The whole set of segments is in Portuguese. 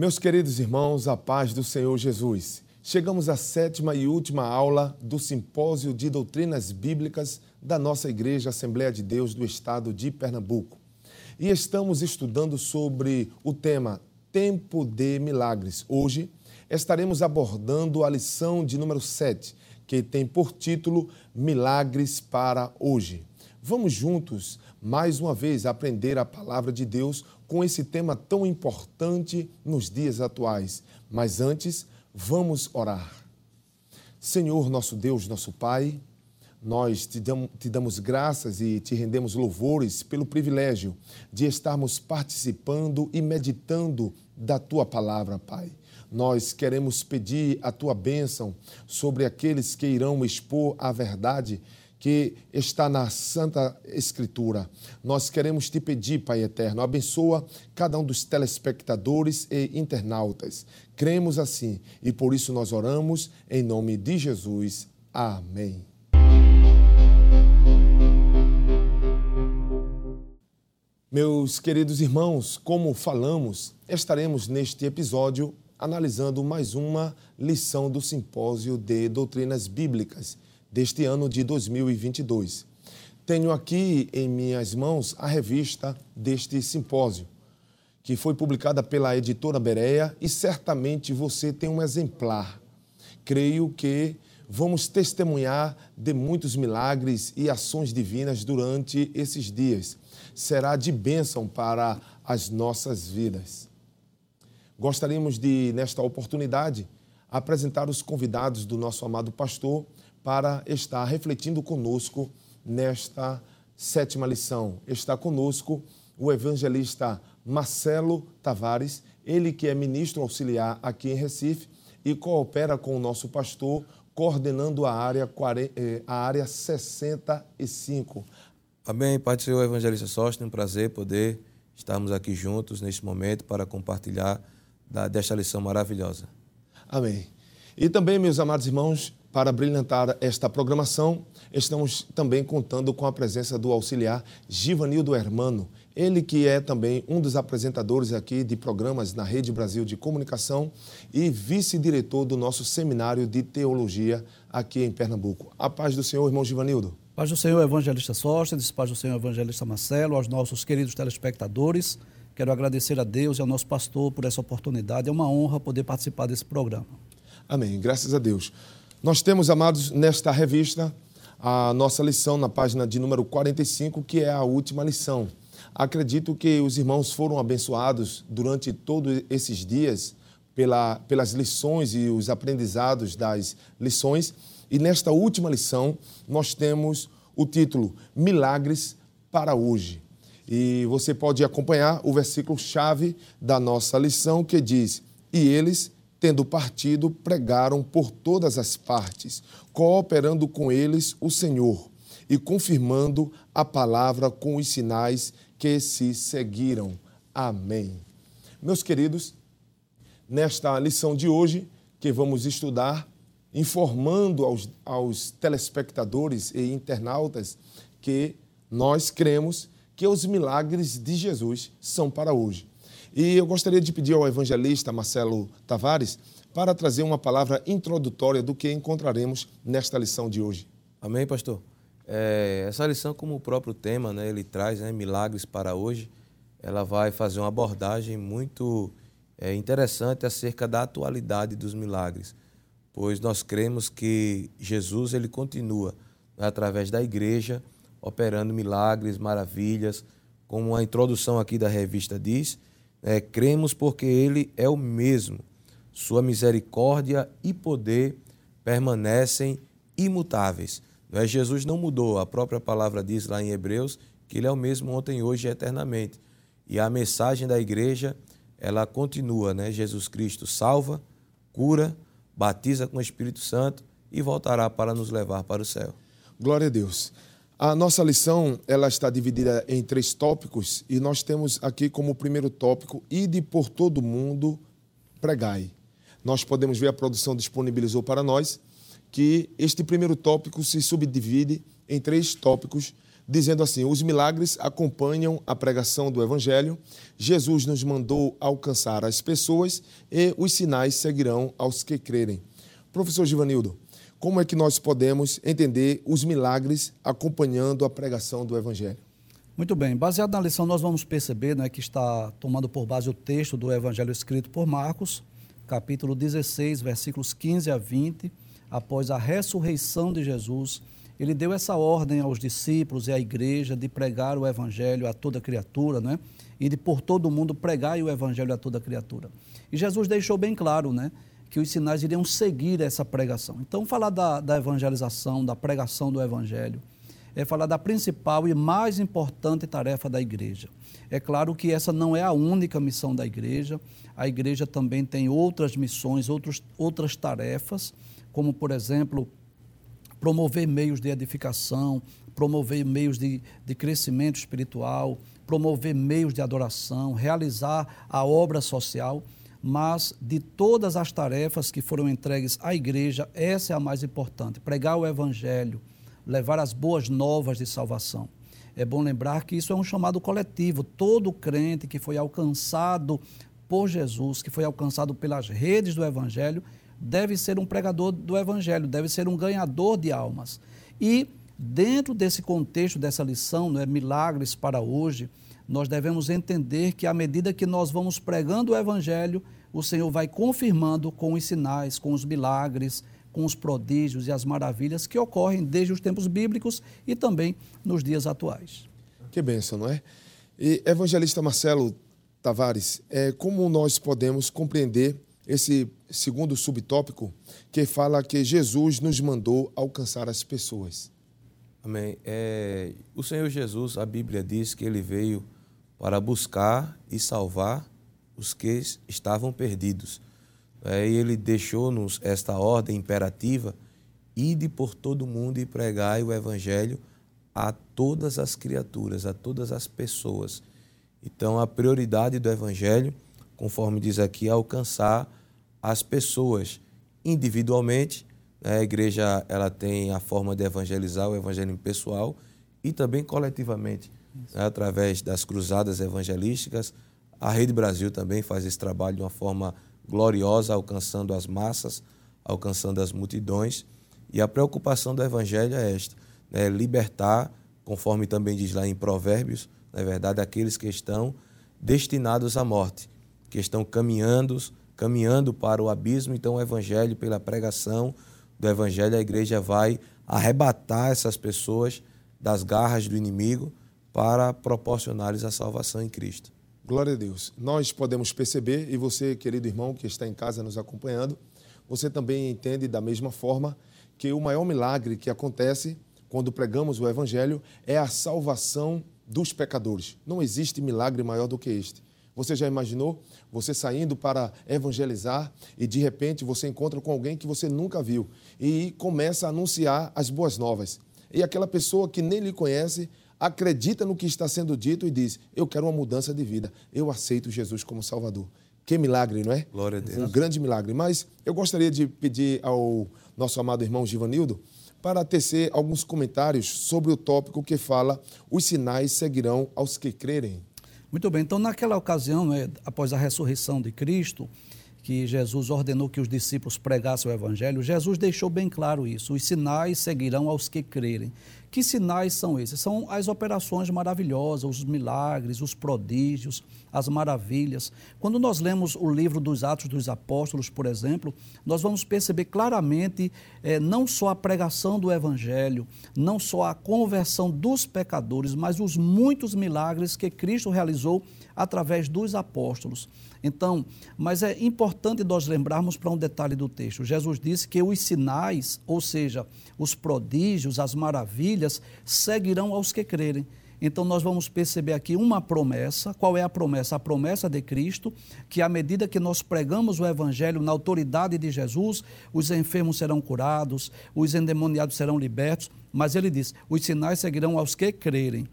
Meus queridos irmãos, a paz do Senhor Jesus. Chegamos à sétima e última aula do Simpósio de Doutrinas Bíblicas da nossa Igreja Assembleia de Deus do Estado de Pernambuco. E estamos estudando sobre o tema Tempo de Milagres. Hoje estaremos abordando a lição de número 7, que tem por título Milagres para hoje. Vamos juntos, mais uma vez, aprender a palavra de Deus com esse tema tão importante nos dias atuais. Mas antes, vamos orar. Senhor, nosso Deus, nosso Pai, nós te damos, te damos, graças e te rendemos louvores pelo privilégio de estarmos participando e meditando da tua palavra, Pai. Nós queremos pedir a tua bênção sobre aqueles que irão expor a verdade que está na Santa Escritura. Nós queremos te pedir, Pai eterno, abençoa cada um dos telespectadores e internautas. Cremos assim e por isso nós oramos em nome de Jesus. Amém. Meus queridos irmãos, como falamos, estaremos neste episódio analisando mais uma lição do Simpósio de Doutrinas Bíblicas deste ano de 2022. Tenho aqui em minhas mãos a revista deste simpósio, que foi publicada pela editora Berea e certamente você tem um exemplar. Creio que vamos testemunhar de muitos milagres e ações divinas durante esses dias. Será de bênção para as nossas vidas. Gostaríamos de, nesta oportunidade, apresentar os convidados do nosso amado pastor para estar refletindo conosco nesta sétima lição. Está conosco o evangelista Marcelo Tavares, ele que é ministro auxiliar aqui em Recife e coopera com o nosso pastor, coordenando a área, eh, a área 65. Amém, Pai do Senhor, evangelista Sócio, um prazer poder estarmos aqui juntos neste momento para compartilhar desta lição maravilhosa. Amém. E também, meus amados irmãos, para brilhantar esta programação, estamos também contando com a presença do auxiliar Givanildo Hermano, ele que é também um dos apresentadores aqui de programas na Rede Brasil de Comunicação e vice-diretor do nosso seminário de teologia aqui em Pernambuco. A paz do Senhor, irmão Givanildo. Paz do Senhor, evangelista Sóstenes, paz do Senhor, evangelista Marcelo, aos nossos queridos telespectadores. Quero agradecer a Deus e ao nosso pastor por essa oportunidade. É uma honra poder participar desse programa. Amém. Graças a Deus. Nós temos, amados, nesta revista, a nossa lição na página de número 45, que é a última lição. Acredito que os irmãos foram abençoados durante todos esses dias pela, pelas lições e os aprendizados das lições. E nesta última lição, nós temos o título Milagres para hoje. E você pode acompanhar o versículo-chave da nossa lição que diz: E eles tendo partido, pregaram por todas as partes, cooperando com eles o Senhor e confirmando a palavra com os sinais que se seguiram. Amém. Meus queridos, nesta lição de hoje, que vamos estudar, informando aos, aos telespectadores e internautas que nós cremos que os milagres de Jesus são para hoje. E eu gostaria de pedir ao evangelista Marcelo Tavares para trazer uma palavra introdutória do que encontraremos nesta lição de hoje. Amém, pastor? É, essa lição, como o próprio tema, né, ele traz né, milagres para hoje, ela vai fazer uma abordagem muito é, interessante acerca da atualidade dos milagres, pois nós cremos que Jesus ele continua né, através da igreja operando milagres, maravilhas, como a introdução aqui da revista diz, é, cremos porque Ele é o mesmo. Sua misericórdia e poder permanecem imutáveis. Não é? Jesus não mudou, a própria palavra diz lá em Hebreus que Ele é o mesmo ontem, hoje e eternamente. E a mensagem da igreja, ela continua, né? Jesus Cristo salva, cura, batiza com o Espírito Santo e voltará para nos levar para o céu. Glória a Deus. A nossa lição ela está dividida em três tópicos e nós temos aqui como primeiro tópico ide por todo o mundo pregai. Nós podemos ver a produção disponibilizou para nós que este primeiro tópico se subdivide em três tópicos, dizendo assim: os milagres acompanham a pregação do Evangelho, Jesus nos mandou alcançar as pessoas e os sinais seguirão aos que crerem. Professor Givanildo, como é que nós podemos entender os milagres acompanhando a pregação do Evangelho? Muito bem, baseado na lição, nós vamos perceber né, que está tomando por base o texto do Evangelho escrito por Marcos, capítulo 16, versículos 15 a 20, após a ressurreição de Jesus, ele deu essa ordem aos discípulos e à igreja de pregar o Evangelho a toda criatura, né? E de por todo mundo pregar o Evangelho a toda criatura. E Jesus deixou bem claro, né? Que os sinais iriam seguir essa pregação. Então, falar da, da evangelização, da pregação do Evangelho, é falar da principal e mais importante tarefa da igreja. É claro que essa não é a única missão da igreja, a igreja também tem outras missões, outros, outras tarefas, como, por exemplo, promover meios de edificação, promover meios de, de crescimento espiritual, promover meios de adoração, realizar a obra social mas de todas as tarefas que foram entregues à igreja, essa é a mais importante: pregar o evangelho, levar as boas novas de salvação. É bom lembrar que isso é um chamado coletivo. Todo crente que foi alcançado por Jesus, que foi alcançado pelas redes do Evangelho, deve ser um pregador do Evangelho, deve ser um ganhador de almas. E, dentro desse contexto dessa lição, né, Milagres para hoje, nós devemos entender que, à medida que nós vamos pregando o Evangelho, o Senhor vai confirmando com os sinais, com os milagres, com os prodígios e as maravilhas que ocorrem desde os tempos bíblicos e também nos dias atuais. Que bênção, não é? E, evangelista Marcelo Tavares, é, como nós podemos compreender esse segundo subtópico que fala que Jesus nos mandou alcançar as pessoas? Amém. É, o Senhor Jesus, a Bíblia diz que ele veio para buscar e salvar os que estavam perdidos. É, e ele deixou-nos esta ordem imperativa: ide por todo mundo e pregai o evangelho a todas as criaturas, a todas as pessoas. Então, a prioridade do evangelho, conforme diz aqui, é alcançar as pessoas individualmente. Né? A igreja ela tem a forma de evangelizar o evangelho pessoal e também coletivamente, né? através das cruzadas evangelísticas. A Rede Brasil também faz esse trabalho de uma forma gloriosa, alcançando as massas, alcançando as multidões. E a preocupação do Evangelho é esta: né? libertar, conforme também diz lá em Provérbios, na verdade, aqueles que estão destinados à morte, que estão caminhando, caminhando para o abismo. Então, o Evangelho, pela pregação do Evangelho, a igreja vai arrebatar essas pessoas das garras do inimigo para proporcionar-lhes a salvação em Cristo. Glória a Deus. Nós podemos perceber, e você, querido irmão que está em casa nos acompanhando, você também entende da mesma forma que o maior milagre que acontece quando pregamos o Evangelho é a salvação dos pecadores. Não existe milagre maior do que este. Você já imaginou você saindo para evangelizar e de repente você encontra com alguém que você nunca viu e começa a anunciar as boas novas. E aquela pessoa que nem lhe conhece acredita no que está sendo dito e diz: Eu quero uma mudança de vida, eu aceito Jesus como Salvador. Que milagre, não é? Glória a Deus. Um grande milagre. Mas eu gostaria de pedir ao nosso amado irmão Givanildo para tecer alguns comentários sobre o tópico que fala: os sinais seguirão aos que crerem. Muito bem, então naquela ocasião, né, após a ressurreição de Cristo, que Jesus ordenou que os discípulos pregassem o Evangelho, Jesus deixou bem claro isso: os sinais seguirão aos que crerem. Que sinais são esses? São as operações maravilhosas, os milagres, os prodígios, as maravilhas. Quando nós lemos o livro dos Atos dos Apóstolos, por exemplo, nós vamos perceber claramente eh, não só a pregação do Evangelho, não só a conversão dos pecadores, mas os muitos milagres que Cristo realizou através dos apóstolos. Então, mas é importante nós lembrarmos para um detalhe do texto. Jesus disse que os sinais, ou seja, os prodígios, as maravilhas, seguirão aos que crerem. Então, nós vamos perceber aqui uma promessa. Qual é a promessa? A promessa de Cristo, que à medida que nós pregamos o Evangelho na autoridade de Jesus, os enfermos serão curados, os endemoniados serão libertos. Mas ele diz: os sinais seguirão aos que crerem.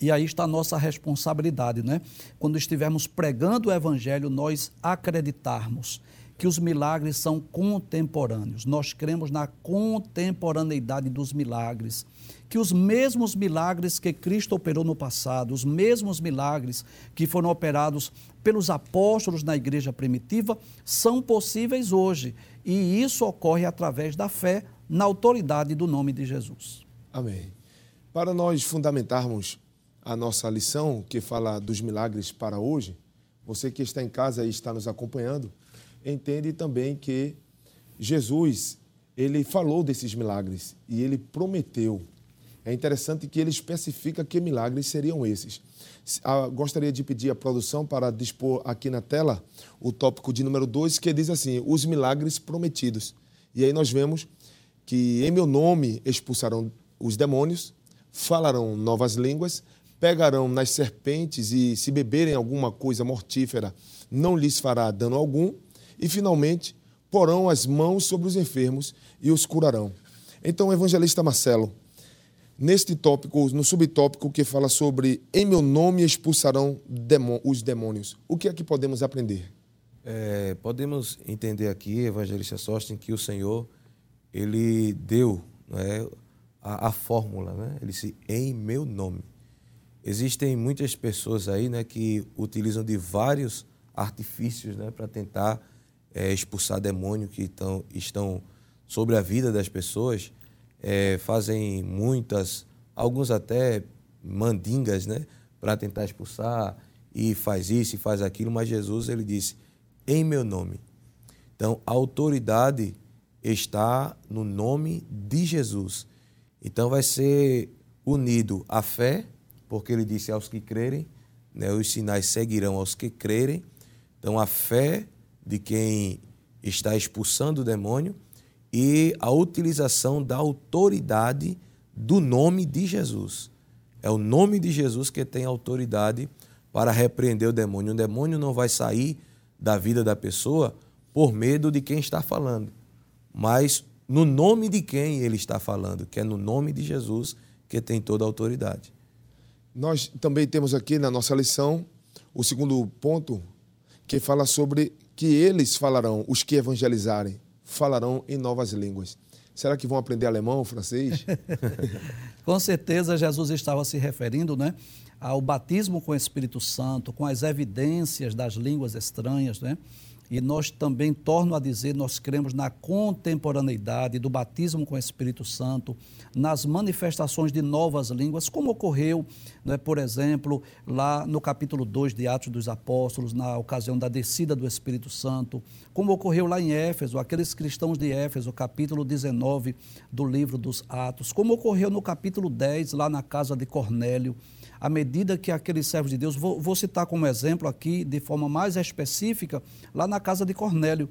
E aí está a nossa responsabilidade, né? Quando estivermos pregando o Evangelho, nós acreditarmos que os milagres são contemporâneos. Nós cremos na contemporaneidade dos milagres. Que os mesmos milagres que Cristo operou no passado, os mesmos milagres que foram operados pelos apóstolos na igreja primitiva, são possíveis hoje. E isso ocorre através da fé na autoridade do nome de Jesus. Amém. Para nós fundamentarmos a nossa lição, que fala dos milagres para hoje, você que está em casa e está nos acompanhando, entende também que Jesus, ele falou desses milagres e ele prometeu. É interessante que ele especifica que milagres seriam esses. Ah, gostaria de pedir à produção para dispor aqui na tela o tópico de número 2, que diz assim: os milagres prometidos. E aí nós vemos que em meu nome expulsarão os demônios, falarão novas línguas, pegarão nas serpentes e, se beberem alguma coisa mortífera, não lhes fará dano algum, e, finalmente, porão as mãos sobre os enfermos e os curarão. Então, evangelista Marcelo, neste tópico, no subtópico que fala sobre em meu nome expulsarão os demônios, o que é que podemos aprender? É, podemos entender aqui, evangelista Sósten, que o Senhor, ele deu né, a, a, fórmula, né? ele disse, em meu nome. Existem muitas pessoas aí né, que utilizam de vários artifícios né, para tentar é, expulsar demônios que tão, estão sobre a vida das pessoas, é, fazem muitas, alguns até mandingas, né, para tentar expulsar e faz isso e faz aquilo, mas Jesus ele disse em meu nome. Então a autoridade está no nome de Jesus. Então vai ser unido a fé, porque ele disse aos que crerem, né, os sinais seguirão aos que crerem. Então a fé de quem está expulsando o demônio e a utilização da autoridade do nome de Jesus. É o nome de Jesus que tem autoridade para repreender o demônio. O demônio não vai sair da vida da pessoa por medo de quem está falando, mas no nome de quem ele está falando, que é no nome de Jesus que tem toda a autoridade. Nós também temos aqui na nossa lição o segundo ponto que fala sobre que eles falarão, os que evangelizarem, falarão em novas línguas. Será que vão aprender alemão, francês? com certeza Jesus estava se referindo, né, ao batismo com o Espírito Santo, com as evidências das línguas estranhas, né? E nós também, torno a dizer, nós cremos na contemporaneidade do batismo com o Espírito Santo, nas manifestações de novas línguas, como ocorreu, né, por exemplo, lá no capítulo 2 de Atos dos Apóstolos, na ocasião da descida do Espírito Santo, como ocorreu lá em Éfeso, aqueles cristãos de Éfeso, capítulo 19 do livro dos Atos, como ocorreu no capítulo 10, lá na casa de Cornélio à medida que aqueles servos de Deus, vou, vou citar como exemplo aqui, de forma mais específica, lá na casa de Cornélio,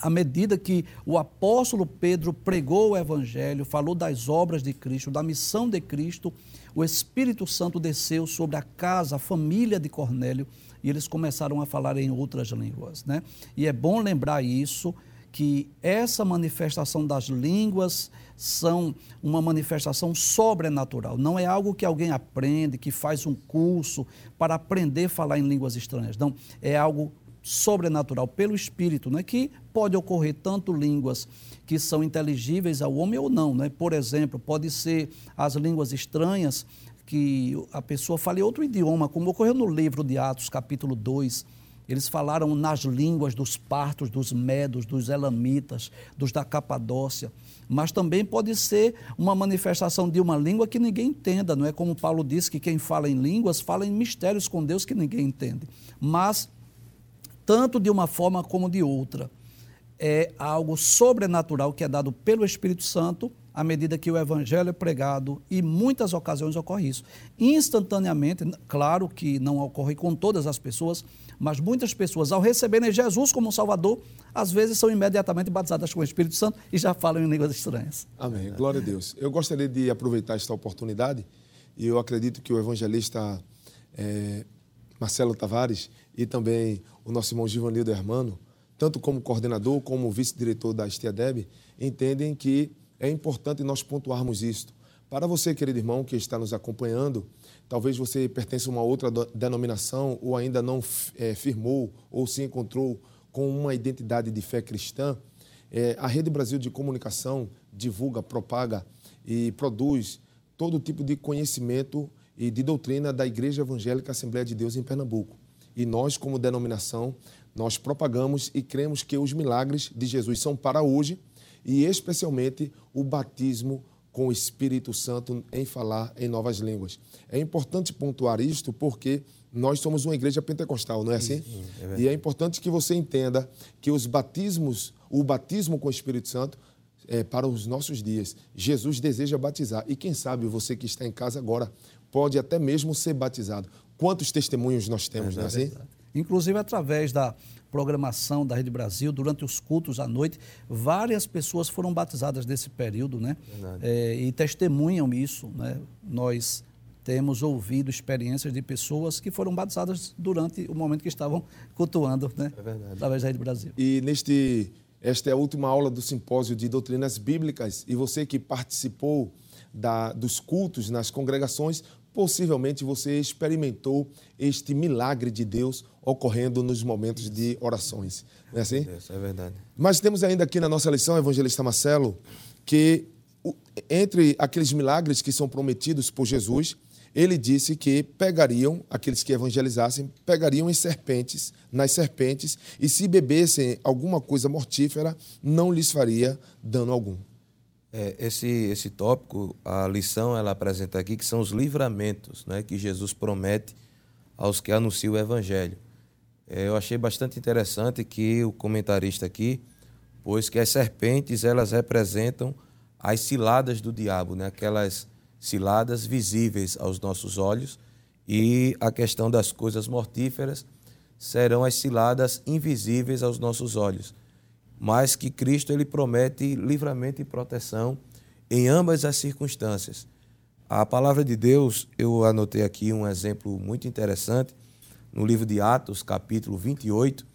à medida que o apóstolo Pedro pregou o evangelho, falou das obras de Cristo, da missão de Cristo, o Espírito Santo desceu sobre a casa, a família de Cornélio, e eles começaram a falar em outras línguas, né? E é bom lembrar isso, que essa manifestação das línguas são uma manifestação sobrenatural. Não é algo que alguém aprende, que faz um curso para aprender a falar em línguas estranhas. Não, é algo sobrenatural pelo Espírito, né? que pode ocorrer tanto línguas que são inteligíveis ao homem ou não. Né? Por exemplo, pode ser as línguas estranhas que a pessoa fale outro idioma, como ocorreu no livro de Atos, capítulo 2, eles falaram nas línguas dos partos, dos medos, dos elamitas, dos da Capadócia. Mas também pode ser uma manifestação de uma língua que ninguém entenda, não é como Paulo disse que quem fala em línguas fala em mistérios com Deus que ninguém entende. Mas tanto de uma forma como de outra, é algo sobrenatural que é dado pelo Espírito Santo à medida que o evangelho é pregado e muitas ocasiões ocorre isso. Instantaneamente, claro que não ocorre com todas as pessoas, mas muitas pessoas, ao receberem Jesus como Salvador, às vezes são imediatamente batizadas com o Espírito Santo e já falam em línguas estranhas. Amém. Glória a Deus. Eu gostaria de aproveitar esta oportunidade e eu acredito que o evangelista é, Marcelo Tavares e também o nosso irmão Givanildo Hermano, tanto como coordenador como vice-diretor da Estiadeb, entendem que é importante nós pontuarmos isto. Para você, querido irmão, que está nos acompanhando, talvez você pertença a uma outra denominação ou ainda não é, firmou ou se encontrou com uma identidade de fé cristã, é, a Rede Brasil de Comunicação divulga, propaga e produz todo tipo de conhecimento e de doutrina da Igreja Evangélica Assembleia de Deus em Pernambuco. E nós, como denominação, nós propagamos e cremos que os milagres de Jesus são para hoje e especialmente o batismo com o Espírito Santo em falar em novas línguas. É importante pontuar isto porque nós somos uma igreja pentecostal, não é assim? Sim, é e é importante que você entenda que os batismos, o batismo com o Espírito Santo é para os nossos dias. Jesus deseja batizar e quem sabe você que está em casa agora pode até mesmo ser batizado. Quantos testemunhos nós temos, é, não é assim? Inclusive através da programação da Rede Brasil, durante os cultos à noite, várias pessoas foram batizadas nesse período, né? É, e testemunham isso, né? Nós temos ouvido experiências de pessoas que foram batizadas durante o momento que estavam cultuando, né? É verdade. Através da Rede Brasil. E neste, esta é a última aula do simpósio de doutrinas bíblicas e você que participou da, dos cultos nas congregações possivelmente você experimentou este milagre de Deus ocorrendo nos momentos de orações. Não é assim? Deus, é verdade. Mas temos ainda aqui na nossa lição, Evangelista Marcelo, que entre aqueles milagres que são prometidos por Jesus, ele disse que pegariam, aqueles que evangelizassem, pegariam em serpentes, nas serpentes, e se bebessem alguma coisa mortífera, não lhes faria dano algum. É, esse, esse tópico, a lição ela apresenta aqui que são os livramentos né, que Jesus promete aos que anunciam o Evangelho. É, eu achei bastante interessante que o comentarista aqui, pois que as serpentes elas representam as ciladas do diabo, né, aquelas ciladas visíveis aos nossos olhos, e a questão das coisas mortíferas serão as ciladas invisíveis aos nossos olhos mas que Cristo ele promete livramento e proteção em ambas as circunstâncias. A palavra de Deus, eu anotei aqui um exemplo muito interessante no livro de Atos, capítulo 28,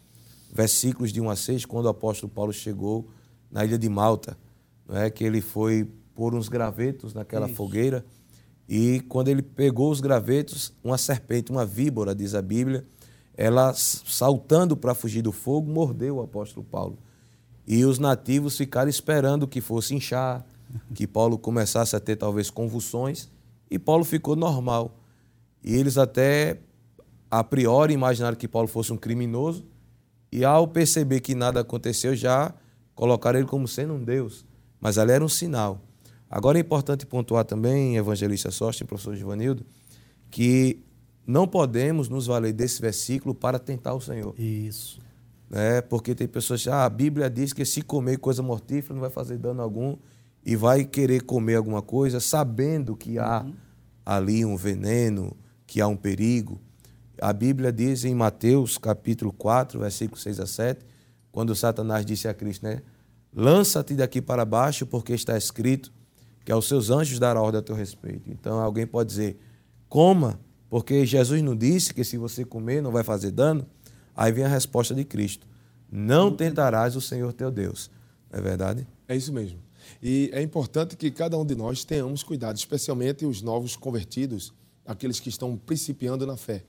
versículos de 1 a 6, quando o apóstolo Paulo chegou na ilha de Malta, não é que ele foi pôr uns gravetos naquela Isso. fogueira e quando ele pegou os gravetos, uma serpente, uma víbora, diz a Bíblia, ela saltando para fugir do fogo, mordeu o apóstolo Paulo. E os nativos ficaram esperando que fosse inchar, que Paulo começasse a ter talvez convulsões, e Paulo ficou normal. E eles até a priori imaginaram que Paulo fosse um criminoso, e ao perceber que nada aconteceu, já colocaram ele como sendo um Deus. Mas ali era um sinal. Agora é importante pontuar também, evangelista Sócio e professor Givanildo, que não podemos nos valer desse versículo para tentar o Senhor. Isso né? porque tem pessoas que ah, a Bíblia diz que se comer coisa mortífera não vai fazer dano algum e vai querer comer alguma coisa sabendo que há uhum. ali um veneno, que há um perigo. A Bíblia diz em Mateus capítulo 4, versículo 6 a 7, quando Satanás disse a Cristo, né? Lança-te daqui para baixo, porque está escrito que aos seus anjos dará ordem a teu respeito. Então alguém pode dizer, coma, porque Jesus não disse que se você comer não vai fazer dano. Aí vem a resposta de Cristo: Não tentarás o Senhor teu Deus. Não é verdade? É isso mesmo. E é importante que cada um de nós tenhamos cuidado, especialmente os novos convertidos, aqueles que estão principiando na fé.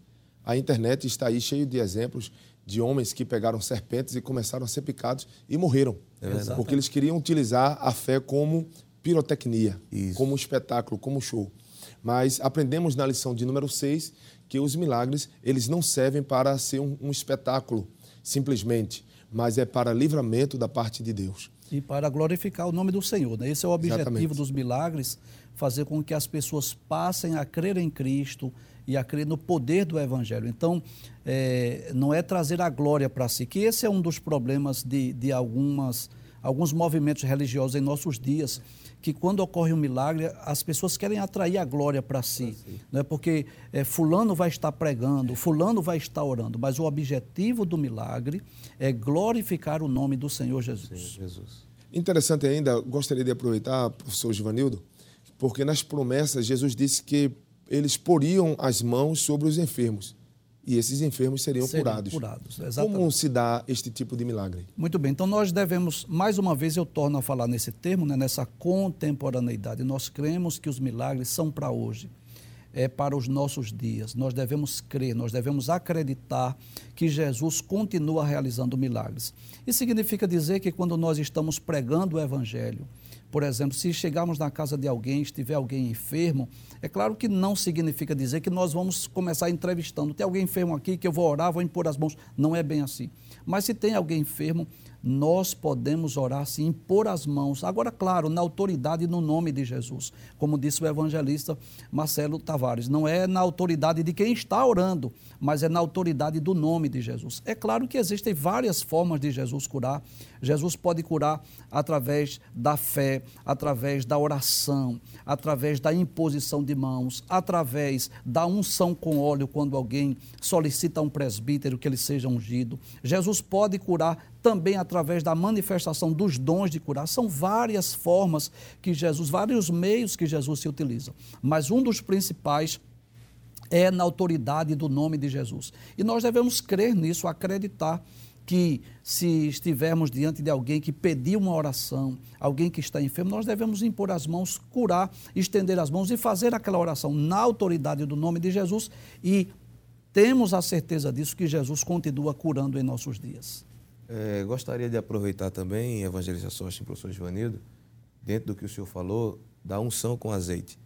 A internet está aí cheio de exemplos de homens que pegaram serpentes e começaram a ser picados e morreram. É porque eles queriam utilizar a fé como pirotecnia, Isso. como espetáculo, como show. Mas aprendemos na lição de número 6 que os milagres eles não servem para ser um, um espetáculo, simplesmente, mas é para livramento da parte de Deus. E para glorificar o nome do Senhor. Né? Esse é o objetivo Exatamente. dos milagres, fazer com que as pessoas passem a crer em Cristo e a crer no poder do Evangelho. Então, é, não é trazer a glória para si, que esse é um dos problemas de, de algumas, alguns movimentos religiosos em nossos dias que quando ocorre um milagre, as pessoas querem atrair a glória para si. Não é porque é, fulano vai estar pregando, fulano vai estar orando, mas o objetivo do milagre é glorificar o nome do Senhor Jesus. Jesus. Interessante ainda, gostaria de aproveitar, professor Givanildo, porque nas promessas Jesus disse que eles poriam as mãos sobre os enfermos e esses enfermos seriam, seriam curados. curados Como se dá este tipo de milagre? Muito bem, então nós devemos, mais uma vez eu torno a falar nesse termo, né, nessa contemporaneidade. Nós cremos que os milagres são para hoje. é para os nossos dias. Nós devemos crer, nós devemos acreditar que Jesus continua realizando milagres. Isso significa dizer que quando nós estamos pregando o Evangelho, por exemplo, se chegarmos na casa de alguém, estiver alguém enfermo, é claro que não significa dizer que nós vamos começar entrevistando. Tem alguém enfermo aqui que eu vou orar, vou impor as mãos. Não é bem assim. Mas se tem alguém enfermo, nós podemos orar sim, impor as mãos. Agora, claro, na autoridade no nome de Jesus. Como disse o evangelista Marcelo Tavares, não é na autoridade de quem está orando, mas é na autoridade do nome de Jesus. É claro que existem várias formas de Jesus curar. Jesus pode curar através da fé, através da oração, através da imposição de mãos, através da unção com óleo quando alguém solicita a um presbítero que ele seja ungido. Jesus pode curar também através da manifestação dos dons de curar. São várias formas que Jesus, vários meios que Jesus se utiliza. Mas um dos principais é na autoridade do nome de Jesus. E nós devemos crer nisso, acreditar que se estivermos diante de alguém que pediu uma oração, alguém que está enfermo, nós devemos impor as mãos, curar, estender as mãos e fazer aquela oração na autoridade do nome de Jesus e temos a certeza disso que Jesus continua curando em nossos dias. É, gostaria de aproveitar também, evangelista Sócio e professor Joanildo, dentro do que o senhor falou, da unção com azeite.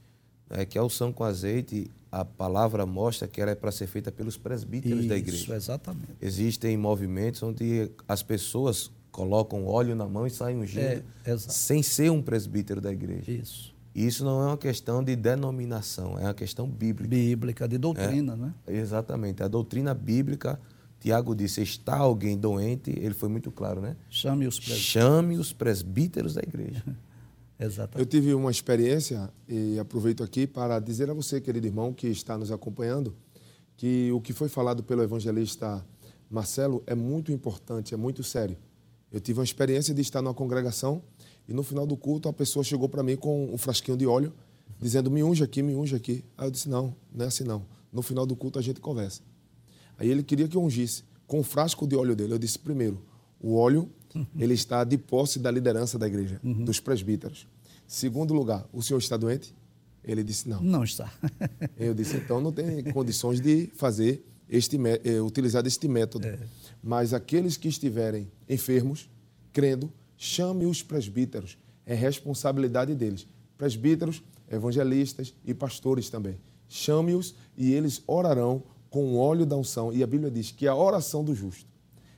É que a unção com azeite, a palavra mostra que ela é para ser feita pelos presbíteros Isso, da igreja. Isso, exatamente. Existem movimentos onde as pessoas colocam óleo na mão e saem ungindo, é, sem ser um presbítero da igreja. Isso. Isso não é uma questão de denominação, é uma questão bíblica. Bíblica, de doutrina, é, né? Exatamente. A doutrina bíblica Tiago disse: está alguém doente, ele foi muito claro, né? Chame os presbíteros. Chame os presbíteros da igreja. Exatamente. Eu tive uma experiência e aproveito aqui para dizer a você, querido irmão, que está nos acompanhando, que o que foi falado pelo evangelista Marcelo é muito importante, é muito sério. Eu tive uma experiência de estar numa congregação e no final do culto a pessoa chegou para mim com um frasquinho de óleo, dizendo: me unja aqui, me unja aqui. Aí eu disse: não, não é assim não. No final do culto a gente conversa. Aí ele queria que eu ungisse com o frasco de óleo dele. Eu disse: primeiro, o óleo ele está de posse da liderança da igreja, uhum. dos presbíteros. Segundo lugar, o senhor está doente? Ele disse: não. Não está. eu disse: então não tem condições de fazer este eh, utilizar este método. É. Mas aqueles que estiverem enfermos, crendo, chame os presbíteros. É responsabilidade deles. Presbíteros, evangelistas e pastores também. Chame-os e eles orarão com o óleo da unção. E a Bíblia diz que a oração do justo,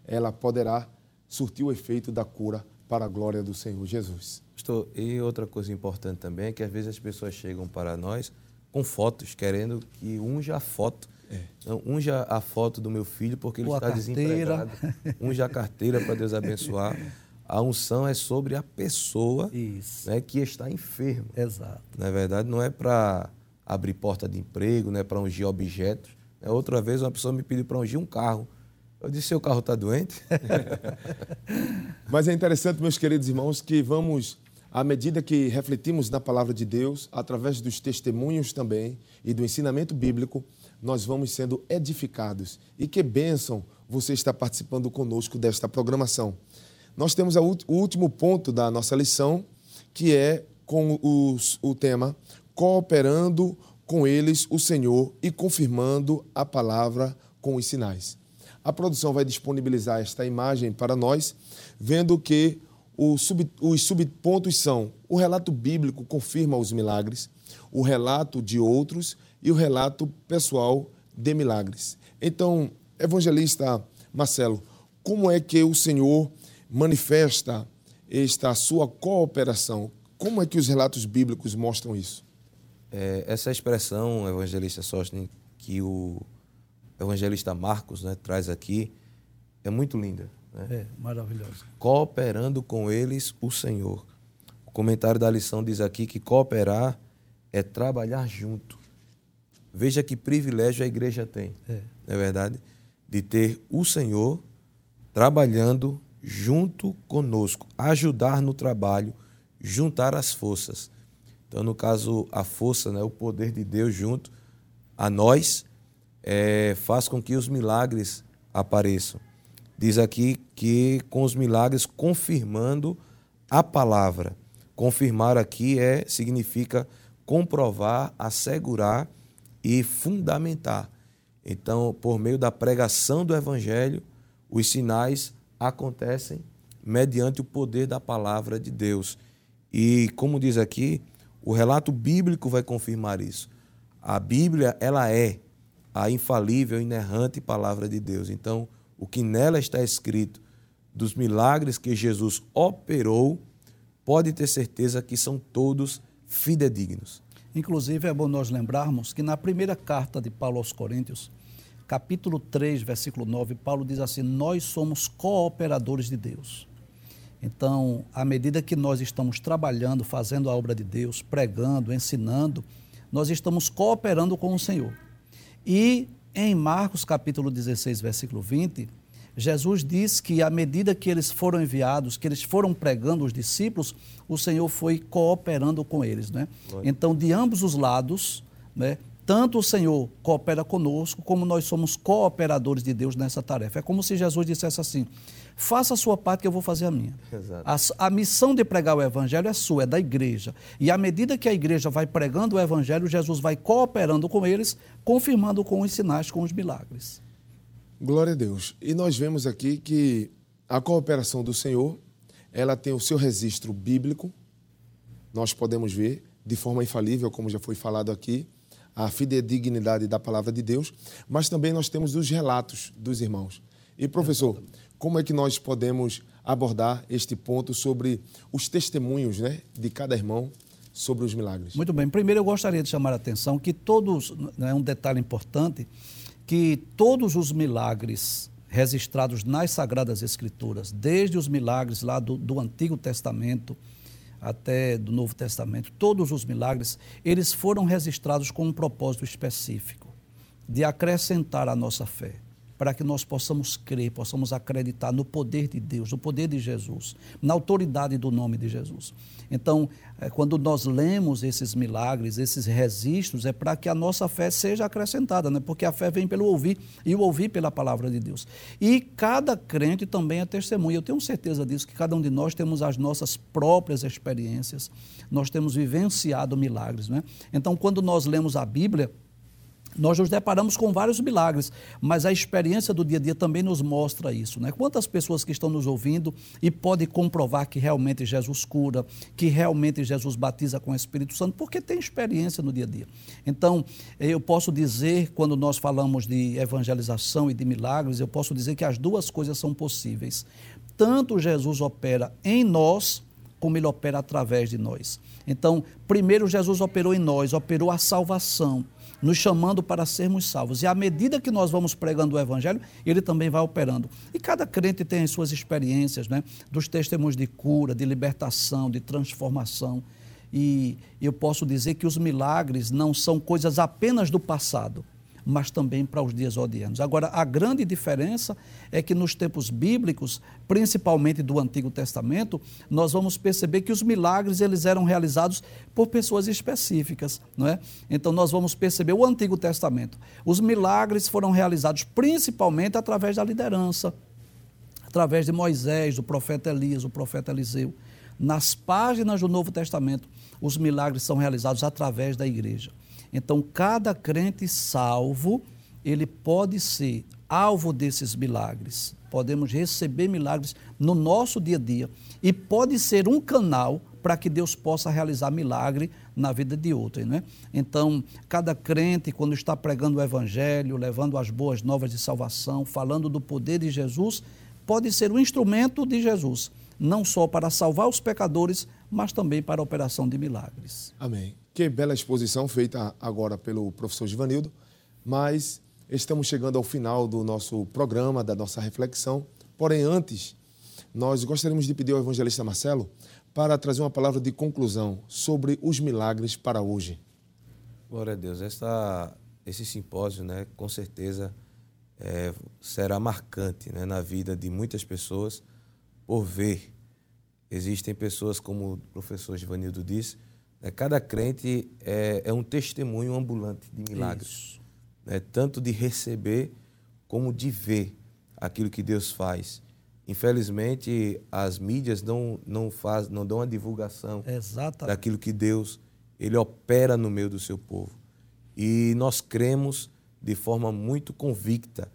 ela poderá surtir o efeito da cura para a glória do Senhor Jesus. Pastor, e outra coisa importante também é que às vezes as pessoas chegam para nós com fotos, querendo que unja a foto. É. Então, unja a foto do meu filho porque ele está carteira. desempregado. Unja a carteira para Deus abençoar. A unção é sobre a pessoa né, que está enferma. Exato. Na verdade, não é para abrir porta de emprego, não é para ungir objetos. É, outra vez uma pessoa me pediu para ungir um carro. Eu disse, seu carro está doente? Mas é interessante, meus queridos irmãos, que vamos, à medida que refletimos na palavra de Deus, através dos testemunhos também e do ensinamento bíblico, nós vamos sendo edificados. E que bênção você está participando conosco desta programação. Nós temos o último ponto da nossa lição, que é com os, o tema Cooperando com eles o Senhor e confirmando a palavra com os sinais. A produção vai disponibilizar esta imagem para nós, vendo que sub, os subpontos são: o relato bíblico confirma os milagres, o relato de outros e o relato pessoal de milagres. Então, evangelista Marcelo, como é que o Senhor manifesta esta sua cooperação? Como é que os relatos bíblicos mostram isso? É, essa expressão, evangelista Sostene, que o evangelista Marcos né, traz aqui, é muito linda. Né? É, maravilhosa. Cooperando com eles o Senhor. O comentário da lição diz aqui que cooperar é trabalhar junto. Veja que privilégio a igreja tem, é. não é verdade? De ter o Senhor trabalhando junto conosco, ajudar no trabalho, juntar as forças. Então, no caso, a força, né, o poder de Deus junto a nós, é, faz com que os milagres apareçam. Diz aqui que com os milagres confirmando a palavra. Confirmar aqui é significa comprovar, assegurar e fundamentar. Então, por meio da pregação do Evangelho, os sinais acontecem mediante o poder da palavra de Deus. E, como diz aqui, o relato bíblico vai confirmar isso. A Bíblia, ela é a infalível, inerrante palavra de Deus. Então, o que nela está escrito dos milagres que Jesus operou, pode ter certeza que são todos fidedignos. Inclusive, é bom nós lembrarmos que na primeira carta de Paulo aos Coríntios, capítulo 3, versículo 9, Paulo diz assim: Nós somos cooperadores de Deus. Então, à medida que nós estamos trabalhando, fazendo a obra de Deus, pregando, ensinando, nós estamos cooperando com o Senhor. E em Marcos capítulo 16, versículo 20, Jesus diz que à medida que eles foram enviados, que eles foram pregando os discípulos, o Senhor foi cooperando com eles. Né? Então, de ambos os lados, né, tanto o Senhor coopera conosco, como nós somos cooperadores de Deus nessa tarefa. É como se Jesus dissesse assim: faça a sua parte que eu vou fazer a minha. A, a, missão de pregar o Evangelho é sua, é da igreja. E à medida que a igreja vai pregando o Evangelho, Jesus vai cooperando com eles, confirmando com os sinais, com os milagres. Glória a Deus. E nós vemos aqui que a cooperação do Senhor, ela tem o seu registro bíblico, nós podemos ver de forma infalível, como já foi falado aqui, a fidedignidade da palavra de Deus, mas também nós temos os relatos dos irmãos. E, professor, como é que nós podemos abordar este ponto sobre os testemunhos né, de cada irmão sobre os milagres? Muito bem. Primeiro, eu gostaria de chamar a atenção que todos, é né, um detalhe importante, que todos os milagres registrados nas Sagradas Escrituras, desde os milagres lá do, do Antigo Testamento, até do Novo Testamento, todos os milagres, eles foram registrados com um propósito específico, de acrescentar à nossa fé, para que nós possamos crer, possamos acreditar no poder de Deus, no poder de Jesus, na autoridade do nome de Jesus. Então, é, quando nós lemos esses milagres, esses registros, é para que a nossa fé seja acrescentada, né? porque a fé vem pelo ouvir e o ouvir pela palavra de Deus. E cada crente também é testemunha. Eu tenho certeza disso, que cada um de nós temos as nossas próprias experiências, nós temos vivenciado milagres. Né? Então, quando nós lemos a Bíblia, nós nos deparamos com vários milagres, mas a experiência do dia a dia também nos mostra isso. Né? Quantas pessoas que estão nos ouvindo e podem comprovar que realmente Jesus cura, que realmente Jesus batiza com o Espírito Santo, porque tem experiência no dia a dia. Então, eu posso dizer, quando nós falamos de evangelização e de milagres, eu posso dizer que as duas coisas são possíveis. Tanto Jesus opera em nós, como ele opera através de nós. Então, primeiro Jesus operou em nós, operou a salvação nos chamando para sermos salvos. E à medida que nós vamos pregando o Evangelho, ele também vai operando. E cada crente tem as suas experiências, né? dos testemunhos de cura, de libertação, de transformação. E eu posso dizer que os milagres não são coisas apenas do passado mas também para os dias odianos. Agora, a grande diferença é que nos tempos bíblicos, principalmente do Antigo Testamento, nós vamos perceber que os milagres eles eram realizados por pessoas específicas, não é? Então nós vamos perceber o Antigo Testamento. Os milagres foram realizados principalmente através da liderança, através de Moisés, do profeta Elias, o profeta Eliseu. Nas páginas do Novo Testamento, os milagres são realizados através da igreja. Então, cada crente salvo, ele pode ser alvo desses milagres. Podemos receber milagres no nosso dia a dia e pode ser um canal para que Deus possa realizar milagre na vida de outro. Né? Então, cada crente, quando está pregando o Evangelho, levando as boas novas de salvação, falando do poder de Jesus, pode ser um instrumento de Jesus, não só para salvar os pecadores, mas também para a operação de milagres. Amém. Que bela exposição feita agora pelo professor Givanildo, mas estamos chegando ao final do nosso programa, da nossa reflexão. Porém, antes, nós gostaríamos de pedir ao evangelista Marcelo para trazer uma palavra de conclusão sobre os milagres para hoje. Glória a Deus. Esta, esse simpósio, né, com certeza, é, será marcante né, na vida de muitas pessoas por ver. Existem pessoas, como o professor Givanildo disse? Cada crente é, é, um testemunho ambulante de milagres, né? tanto de receber como de ver aquilo que Deus faz. Infelizmente, as mídias não, não, faz, não dão a divulgação Exatamente. daquilo que Deus ele opera no meio do seu povo. E nós cremos de forma muito convicta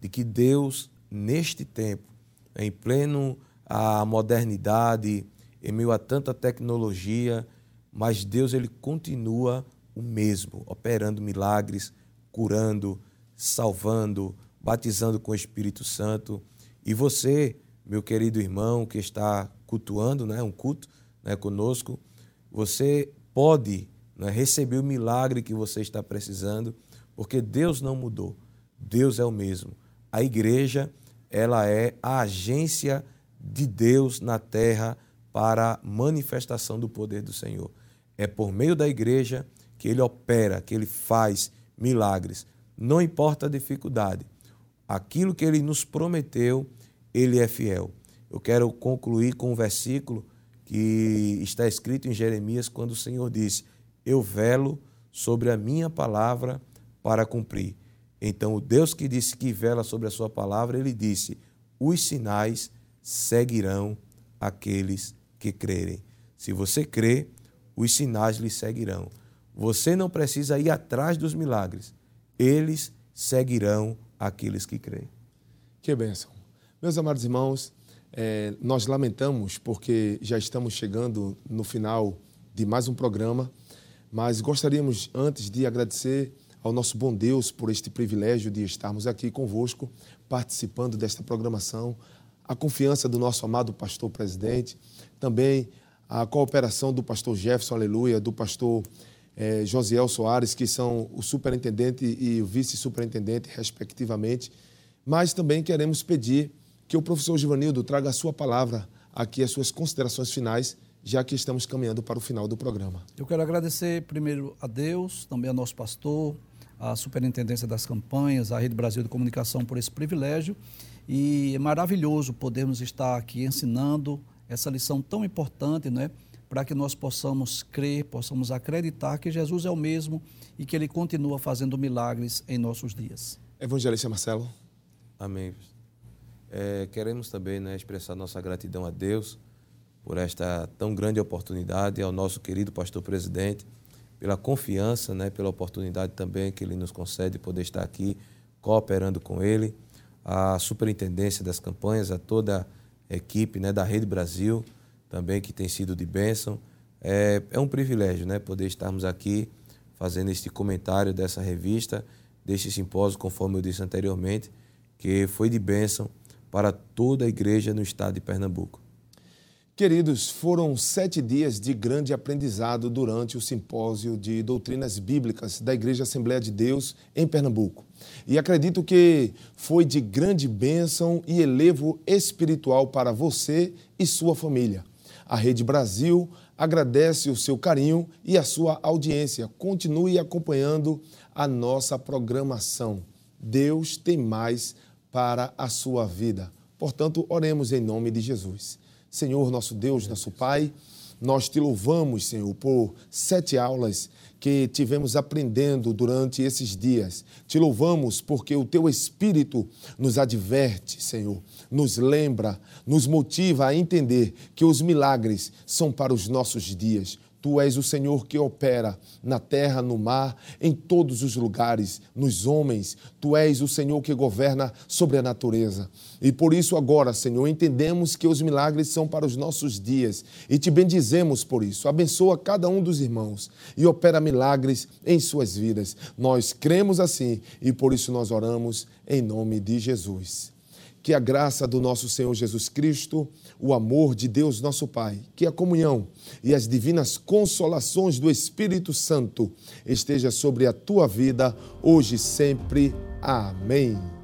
de que Deus, neste tempo, em pleno a modernidade, em meio a tanta tecnologia, mas Deus ele continua o mesmo, operando milagres, curando, salvando, batizando com o Espírito Santo. E você, meu querido irmão que está cultuando, né, um culto né, conosco, você pode né, receber o milagre que você está precisando, porque Deus não mudou. Deus é o mesmo. A igreja, ela é a agência de Deus na terra para a manifestação do poder do Senhor. É por meio da igreja que ele opera, que ele faz milagres. Não importa a dificuldade. Aquilo que ele nos prometeu, ele é fiel. Eu quero concluir com um versículo que está escrito em Jeremias, quando o Senhor disse: Eu velo sobre a minha palavra para cumprir. Então, o Deus que disse que vela sobre a sua palavra, ele disse: Os sinais seguirão aqueles que crerem. Se você crê, os sinais lhe seguirão. Você não precisa ir atrás dos milagres, eles seguirão aqueles que creem. Que bênção. Meus amados irmãos, é, nós lamentamos porque já estamos chegando no final de mais um programa, mas gostaríamos antes de agradecer ao nosso bom Deus por este privilégio de estarmos aqui convosco, participando desta programação, a confiança do nosso amado pastor presidente, também a cooperação do pastor Jefferson, aleluia, do pastor é, Josiel Soares, que são o superintendente e o vice-superintendente, respectivamente. Mas também queremos pedir que o professor Givanildo traga a sua palavra aqui, as suas considerações finais, já que estamos caminhando para o final do programa. Eu quero agradecer primeiro a Deus, também ao nosso pastor, à Superintendência das Campanhas, à Rede Brasil de Comunicação por esse privilégio. E é maravilhoso podermos estar aqui ensinando essa lição tão importante, né? para que nós possamos crer, possamos acreditar que Jesus é o mesmo e que ele continua fazendo milagres em nossos dias. Evangelista Marcelo. Amém. É, queremos também né, expressar nossa gratidão a Deus por esta tão grande oportunidade, ao nosso querido pastor presidente, pela confiança, né, pela oportunidade também que ele nos concede de poder estar aqui cooperando com ele, a superintendência das campanhas, a toda a equipe né, da Rede Brasil, também que tem sido de bênção. É, é um privilégio né, poder estarmos aqui fazendo este comentário dessa revista, deste simpósio, conforme eu disse anteriormente, que foi de bênção para toda a igreja no estado de Pernambuco. Queridos, foram sete dias de grande aprendizado durante o simpósio de doutrinas bíblicas da Igreja Assembleia de Deus em Pernambuco. E acredito que foi de grande bênção e elevo espiritual para você e sua família. A Rede Brasil agradece o seu carinho e a sua audiência. Continue acompanhando a nossa programação. Deus tem mais para a sua vida. Portanto, oremos em nome de Jesus. Senhor, nosso Deus, nosso Pai, nós te louvamos, Senhor, por sete aulas que tivemos aprendendo durante esses dias. Te louvamos porque o teu Espírito nos adverte, Senhor, nos lembra, nos motiva a entender que os milagres são para os nossos dias. Tu és o Senhor que opera na terra, no mar, em todos os lugares, nos homens. Tu és o Senhor que governa sobre a natureza. E por isso, agora, Senhor, entendemos que os milagres são para os nossos dias e te bendizemos por isso. Abençoa cada um dos irmãos e opera milagres em suas vidas. Nós cremos assim e por isso nós oramos em nome de Jesus que a graça do nosso Senhor Jesus Cristo, o amor de Deus nosso Pai, que a comunhão e as divinas consolações do Espírito Santo esteja sobre a tua vida hoje e sempre. Amém.